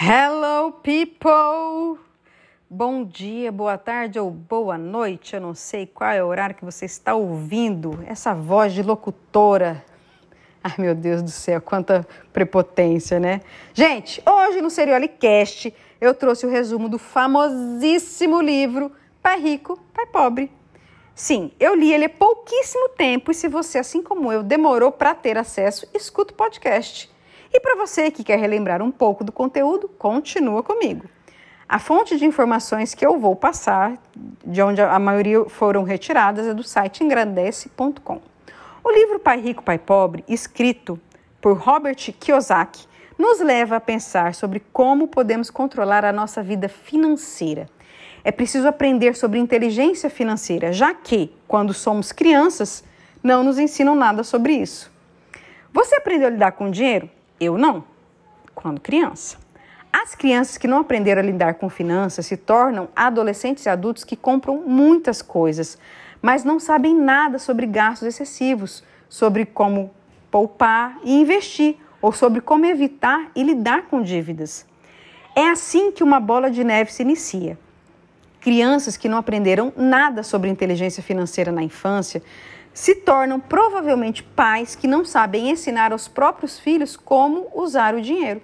Hello, people! Bom dia, boa tarde ou boa noite. Eu não sei qual é o horário que você está ouvindo essa voz de locutora. Ai, meu Deus do céu, quanta prepotência, né? Gente, hoje no Seriolicast eu trouxe o resumo do famosíssimo livro Pai Rico, Pai Pobre. Sim, eu li ele há pouquíssimo tempo e se você, assim como eu, demorou para ter acesso, escuta o podcast. E para você que quer relembrar um pouco do conteúdo, continua comigo. A fonte de informações que eu vou passar, de onde a maioria foram retiradas, é do site engrandece.com. O livro Pai Rico, Pai Pobre, escrito por Robert Kiyosaki, nos leva a pensar sobre como podemos controlar a nossa vida financeira. É preciso aprender sobre inteligência financeira, já que, quando somos crianças, não nos ensinam nada sobre isso. Você aprendeu a lidar com dinheiro? Eu não, quando criança. As crianças que não aprenderam a lidar com finanças se tornam adolescentes e adultos que compram muitas coisas, mas não sabem nada sobre gastos excessivos, sobre como poupar e investir, ou sobre como evitar e lidar com dívidas. É assim que uma bola de neve se inicia. Crianças que não aprenderam nada sobre inteligência financeira na infância se tornam provavelmente pais que não sabem ensinar aos próprios filhos como usar o dinheiro.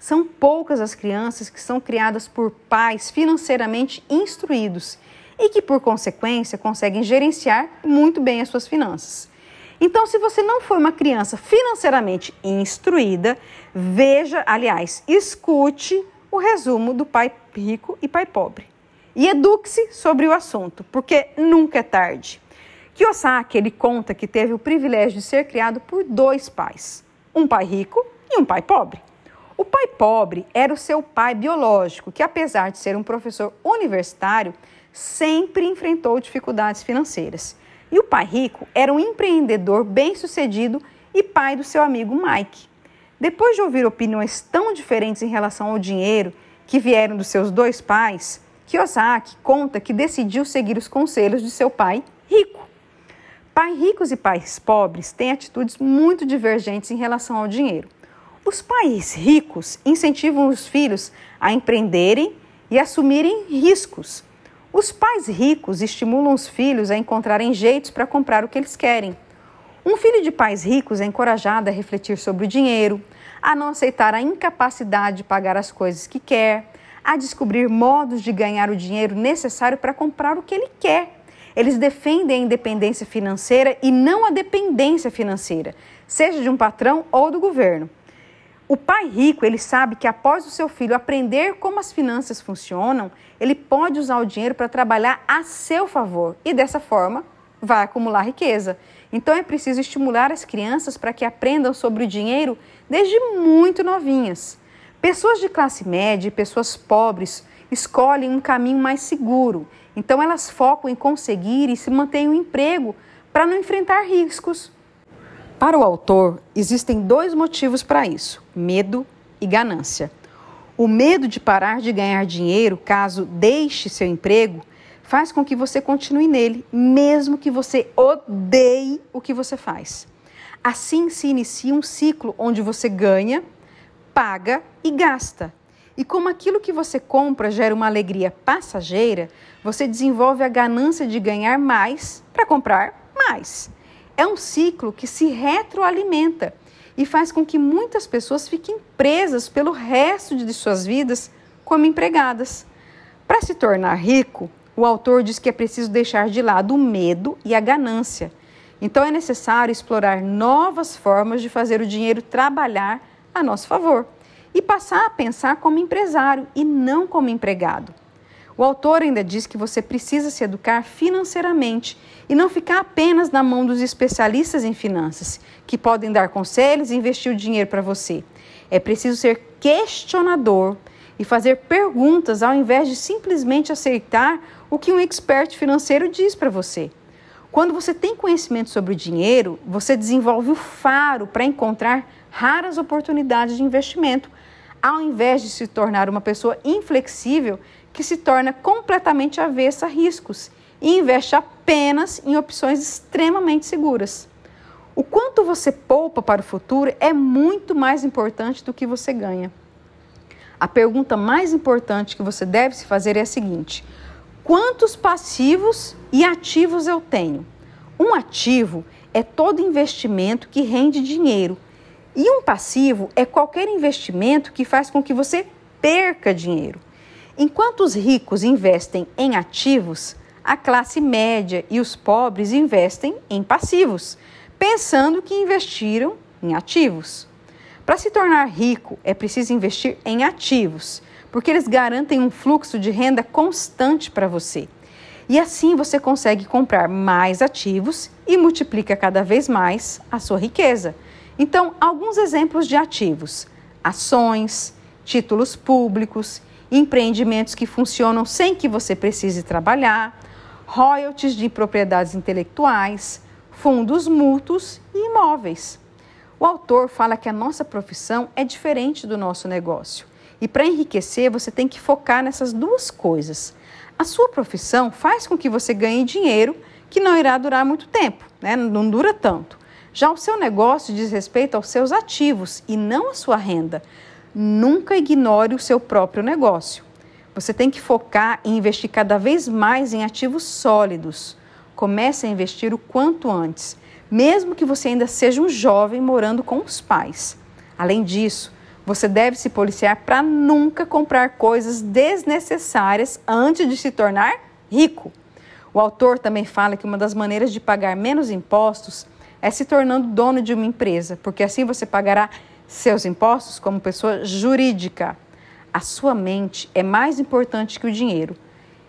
São poucas as crianças que são criadas por pais financeiramente instruídos e que, por consequência, conseguem gerenciar muito bem as suas finanças. Então, se você não foi uma criança financeiramente instruída, veja, aliás, escute o resumo do pai rico e pai pobre. E eduque-se sobre o assunto, porque nunca é tarde. Kiyosaki, ele conta que teve o privilégio de ser criado por dois pais, um pai rico e um pai pobre. O pai pobre era o seu pai biológico, que apesar de ser um professor universitário, sempre enfrentou dificuldades financeiras. E o pai rico era um empreendedor bem-sucedido e pai do seu amigo Mike. Depois de ouvir opiniões tão diferentes em relação ao dinheiro que vieram dos seus dois pais, Kiyosaki conta que decidiu seguir os conselhos de seu pai rico. Pais ricos e pais pobres têm atitudes muito divergentes em relação ao dinheiro. Os pais ricos incentivam os filhos a empreenderem e assumirem riscos. Os pais ricos estimulam os filhos a encontrarem jeitos para comprar o que eles querem. Um filho de pais ricos é encorajado a refletir sobre o dinheiro, a não aceitar a incapacidade de pagar as coisas que quer, a descobrir modos de ganhar o dinheiro necessário para comprar o que ele quer eles defendem a independência financeira e não a dependência financeira, seja de um patrão ou do governo. O pai rico, ele sabe que após o seu filho aprender como as finanças funcionam, ele pode usar o dinheiro para trabalhar a seu favor e dessa forma vai acumular riqueza. Então é preciso estimular as crianças para que aprendam sobre o dinheiro desde muito novinhas. Pessoas de classe média e pessoas pobres escolhem um caminho mais seguro então elas focam em conseguir e se mantêm um emprego para não enfrentar riscos. Para o autor, existem dois motivos para isso: medo e ganância. O medo de parar de ganhar dinheiro caso deixe seu emprego faz com que você continue nele, mesmo que você odeie o que você faz. Assim se inicia um ciclo onde você ganha, paga e gasta. E como aquilo que você compra gera uma alegria passageira, você desenvolve a ganância de ganhar mais para comprar mais. É um ciclo que se retroalimenta e faz com que muitas pessoas fiquem presas pelo resto de suas vidas como empregadas. Para se tornar rico, o autor diz que é preciso deixar de lado o medo e a ganância. Então é necessário explorar novas formas de fazer o dinheiro trabalhar a nosso favor e passar a pensar como empresário e não como empregado. O autor ainda diz que você precisa se educar financeiramente e não ficar apenas na mão dos especialistas em finanças, que podem dar conselhos e investir o dinheiro para você. É preciso ser questionador e fazer perguntas ao invés de simplesmente aceitar o que um expert financeiro diz para você. Quando você tem conhecimento sobre o dinheiro, você desenvolve o faro para encontrar raras oportunidades de investimento ao invés de se tornar uma pessoa inflexível que se torna completamente avessa a riscos e investe apenas em opções extremamente seguras. O quanto você poupa para o futuro é muito mais importante do que você ganha. A pergunta mais importante que você deve se fazer é a seguinte: quantos passivos e ativos eu tenho? Um ativo é todo investimento que rende dinheiro. E um passivo é qualquer investimento que faz com que você perca dinheiro. Enquanto os ricos investem em ativos, a classe média e os pobres investem em passivos, pensando que investiram em ativos. Para se tornar rico, é preciso investir em ativos, porque eles garantem um fluxo de renda constante para você. E assim você consegue comprar mais ativos e multiplica cada vez mais a sua riqueza. Então, alguns exemplos de ativos: ações, títulos públicos, empreendimentos que funcionam sem que você precise trabalhar, royalties de propriedades intelectuais, fundos mútuos e imóveis. O autor fala que a nossa profissão é diferente do nosso negócio. E para enriquecer, você tem que focar nessas duas coisas. A sua profissão faz com que você ganhe dinheiro que não irá durar muito tempo, né? não dura tanto. Já o seu negócio diz respeito aos seus ativos e não à sua renda. Nunca ignore o seu próprio negócio. Você tem que focar e investir cada vez mais em ativos sólidos. Comece a investir o quanto antes mesmo que você ainda seja um jovem morando com os pais. Além disso, você deve se policiar para nunca comprar coisas desnecessárias antes de se tornar rico. O autor também fala que uma das maneiras de pagar menos impostos é se tornando dono de uma empresa, porque assim você pagará seus impostos como pessoa jurídica. A sua mente é mais importante que o dinheiro.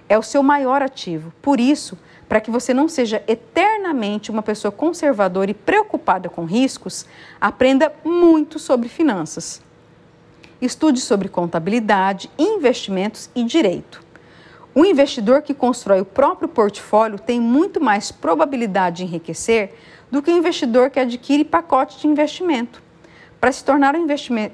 É o seu maior ativo. Por isso, para que você não seja eternamente uma pessoa conservadora e preocupada com riscos, aprenda muito sobre finanças. Estude sobre contabilidade, investimentos e direito. O investidor que constrói o próprio portfólio tem muito mais probabilidade de enriquecer do que o investidor que adquire pacote de investimento. Para se tornar um,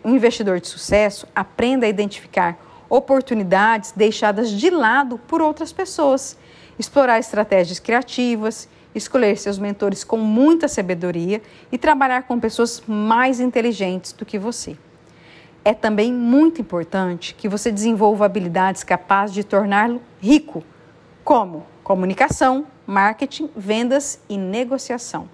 um investidor de sucesso, aprenda a identificar oportunidades deixadas de lado por outras pessoas explorar estratégias criativas, escolher seus mentores com muita sabedoria e trabalhar com pessoas mais inteligentes do que você. É também muito importante que você desenvolva habilidades capazes de torná-lo rico, como comunicação, marketing, vendas e negociação.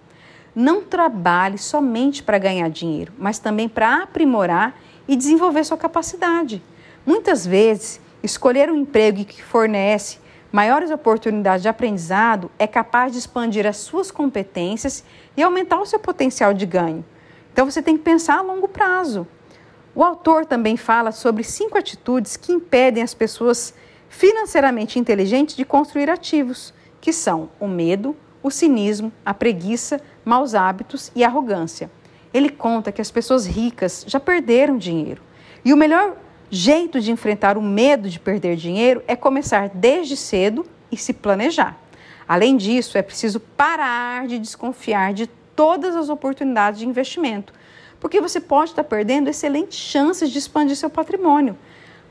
Não trabalhe somente para ganhar dinheiro, mas também para aprimorar e desenvolver sua capacidade. Muitas vezes, escolher um emprego que fornece maiores oportunidades de aprendizado é capaz de expandir as suas competências e aumentar o seu potencial de ganho. Então você tem que pensar a longo prazo. O autor também fala sobre cinco atitudes que impedem as pessoas financeiramente inteligentes de construir ativos, que são o medo, o cinismo, a preguiça, maus hábitos e arrogância. Ele conta que as pessoas ricas já perderam dinheiro. E o melhor jeito de enfrentar o medo de perder dinheiro é começar desde cedo e se planejar. Além disso, é preciso parar de desconfiar de todas as oportunidades de investimento, porque você pode estar perdendo excelentes chances de expandir seu patrimônio.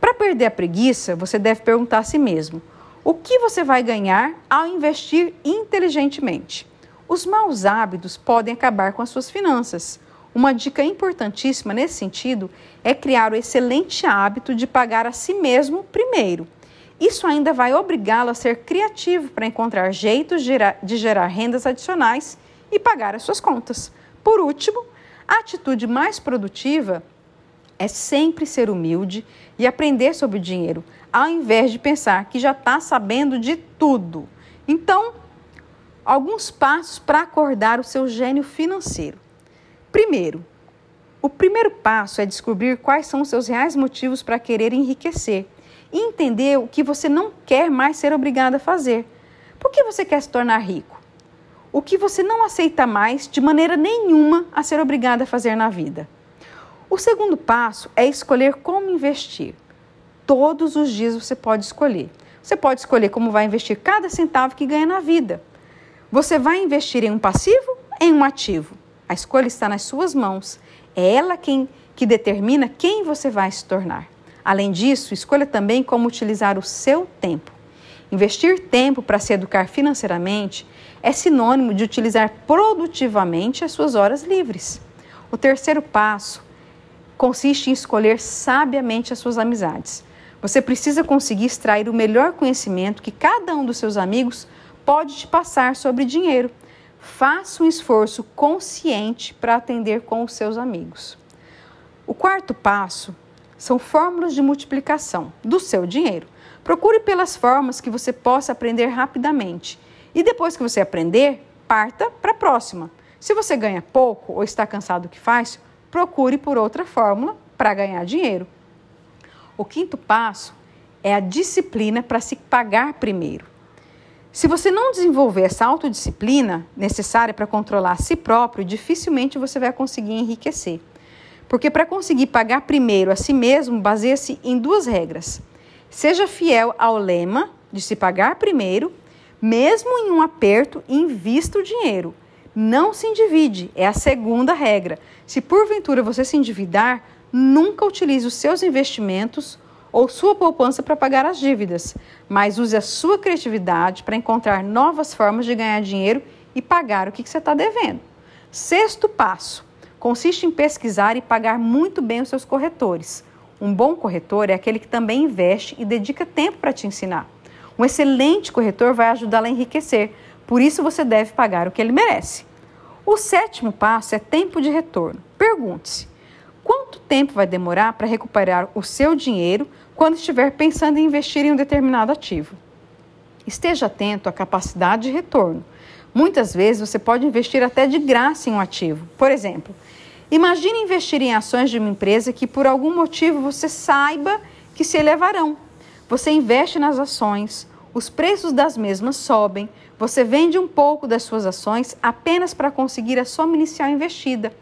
Para perder a preguiça, você deve perguntar a si mesmo: o que você vai ganhar ao investir inteligentemente? Os maus hábitos podem acabar com as suas finanças. Uma dica importantíssima nesse sentido é criar o excelente hábito de pagar a si mesmo primeiro. Isso ainda vai obrigá-lo a ser criativo para encontrar jeitos de gerar rendas adicionais e pagar as suas contas. Por último, a atitude mais produtiva é sempre ser humilde e aprender sobre o dinheiro, ao invés de pensar que já está sabendo de tudo. Então, alguns passos para acordar o seu gênio financeiro. Primeiro, o primeiro passo é descobrir quais são os seus reais motivos para querer enriquecer e entender o que você não quer mais ser obrigado a fazer. Por que você quer se tornar rico? O que você não aceita mais de maneira nenhuma a ser obrigado a fazer na vida. O segundo passo é escolher como investir. Todos os dias você pode escolher. Você pode escolher como vai investir cada centavo que ganha na vida. Você vai investir em um passivo, em um ativo. A escolha está nas suas mãos. É ela quem que determina quem você vai se tornar. Além disso, escolha também como utilizar o seu tempo. Investir tempo para se educar financeiramente é sinônimo de utilizar produtivamente as suas horas livres. O terceiro passo consiste em escolher sabiamente as suas amizades. Você precisa conseguir extrair o melhor conhecimento que cada um dos seus amigos pode te passar sobre dinheiro. Faça um esforço consciente para atender com os seus amigos. O quarto passo são fórmulas de multiplicação do seu dinheiro. Procure pelas formas que você possa aprender rapidamente. E depois que você aprender, parta para a próxima. Se você ganha pouco ou está cansado do que faz, procure por outra fórmula para ganhar dinheiro. O quinto passo é a disciplina para se pagar primeiro. Se você não desenvolver essa autodisciplina necessária para controlar a si próprio, dificilmente você vai conseguir enriquecer. Porque para conseguir pagar primeiro a si mesmo, baseia-se em duas regras. Seja fiel ao lema de se pagar primeiro, mesmo em um aperto, invista o dinheiro. Não se endivide, é a segunda regra. Se porventura você se endividar, nunca utilize os seus investimentos ou sua poupança para pagar as dívidas, mas use a sua criatividade para encontrar novas formas de ganhar dinheiro e pagar o que você está devendo. Sexto passo consiste em pesquisar e pagar muito bem os seus corretores. Um bom corretor é aquele que também investe e dedica tempo para te ensinar. Um excelente corretor vai ajudá-la a enriquecer, por isso você deve pagar o que ele merece. O sétimo passo é tempo de retorno. Pergunte-se: quanto tempo vai demorar para recuperar o seu dinheiro quando estiver pensando em investir em um determinado ativo? Esteja atento à capacidade de retorno. Muitas vezes você pode investir até de graça em um ativo. Por exemplo, imagine investir em ações de uma empresa que por algum motivo você saiba que se elevarão. Você investe nas ações, os preços das mesmas sobem, você vende um pouco das suas ações apenas para conseguir a soma inicial investida.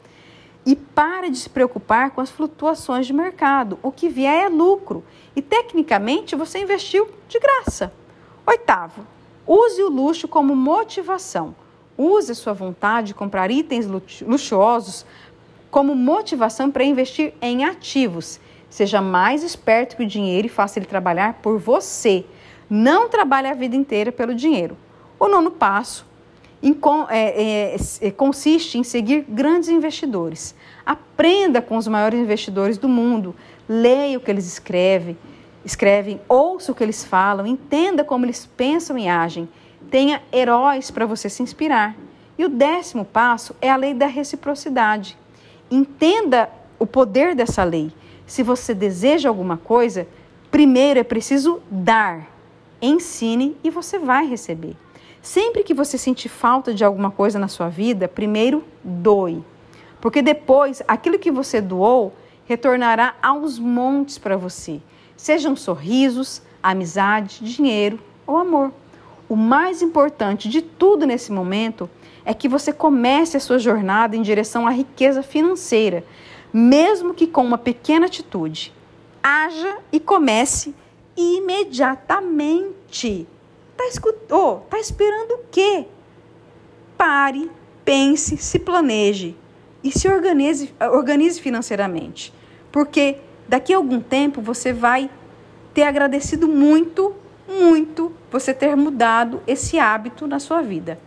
E pare de se preocupar com as flutuações de mercado. O que vier é lucro. E tecnicamente você investiu de graça. Oitavo, use o luxo como motivação. Use sua vontade de comprar itens luxuosos como motivação para investir em ativos. Seja mais esperto que o dinheiro e faça ele trabalhar por você. Não trabalhe a vida inteira pelo dinheiro. O nono passo consiste em seguir grandes investidores. Aprenda com os maiores investidores do mundo, leia o que eles escrevem, escrevem, ouça o que eles falam, entenda como eles pensam e agem. Tenha heróis para você se inspirar. E o décimo passo é a lei da reciprocidade. Entenda o poder dessa lei. Se você deseja alguma coisa, primeiro é preciso dar. Ensine e você vai receber. Sempre que você sentir falta de alguma coisa na sua vida, primeiro doe. Porque depois aquilo que você doou retornará aos montes para você. Sejam sorrisos, amizade, dinheiro ou amor. O mais importante de tudo nesse momento é que você comece a sua jornada em direção à riqueza financeira, mesmo que com uma pequena atitude. Haja e comece imediatamente. Tá, oh, tá esperando o quê? Pare, pense, se planeje e se organize, organize financeiramente. Porque daqui a algum tempo você vai ter agradecido muito, muito você ter mudado esse hábito na sua vida.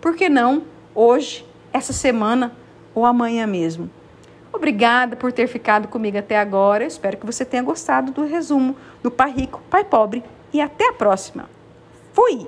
Por que não hoje, essa semana ou amanhã mesmo? Obrigada por ter ficado comigo até agora. Espero que você tenha gostado do resumo do Pai Rico, Pai Pobre e até a próxima. Fui!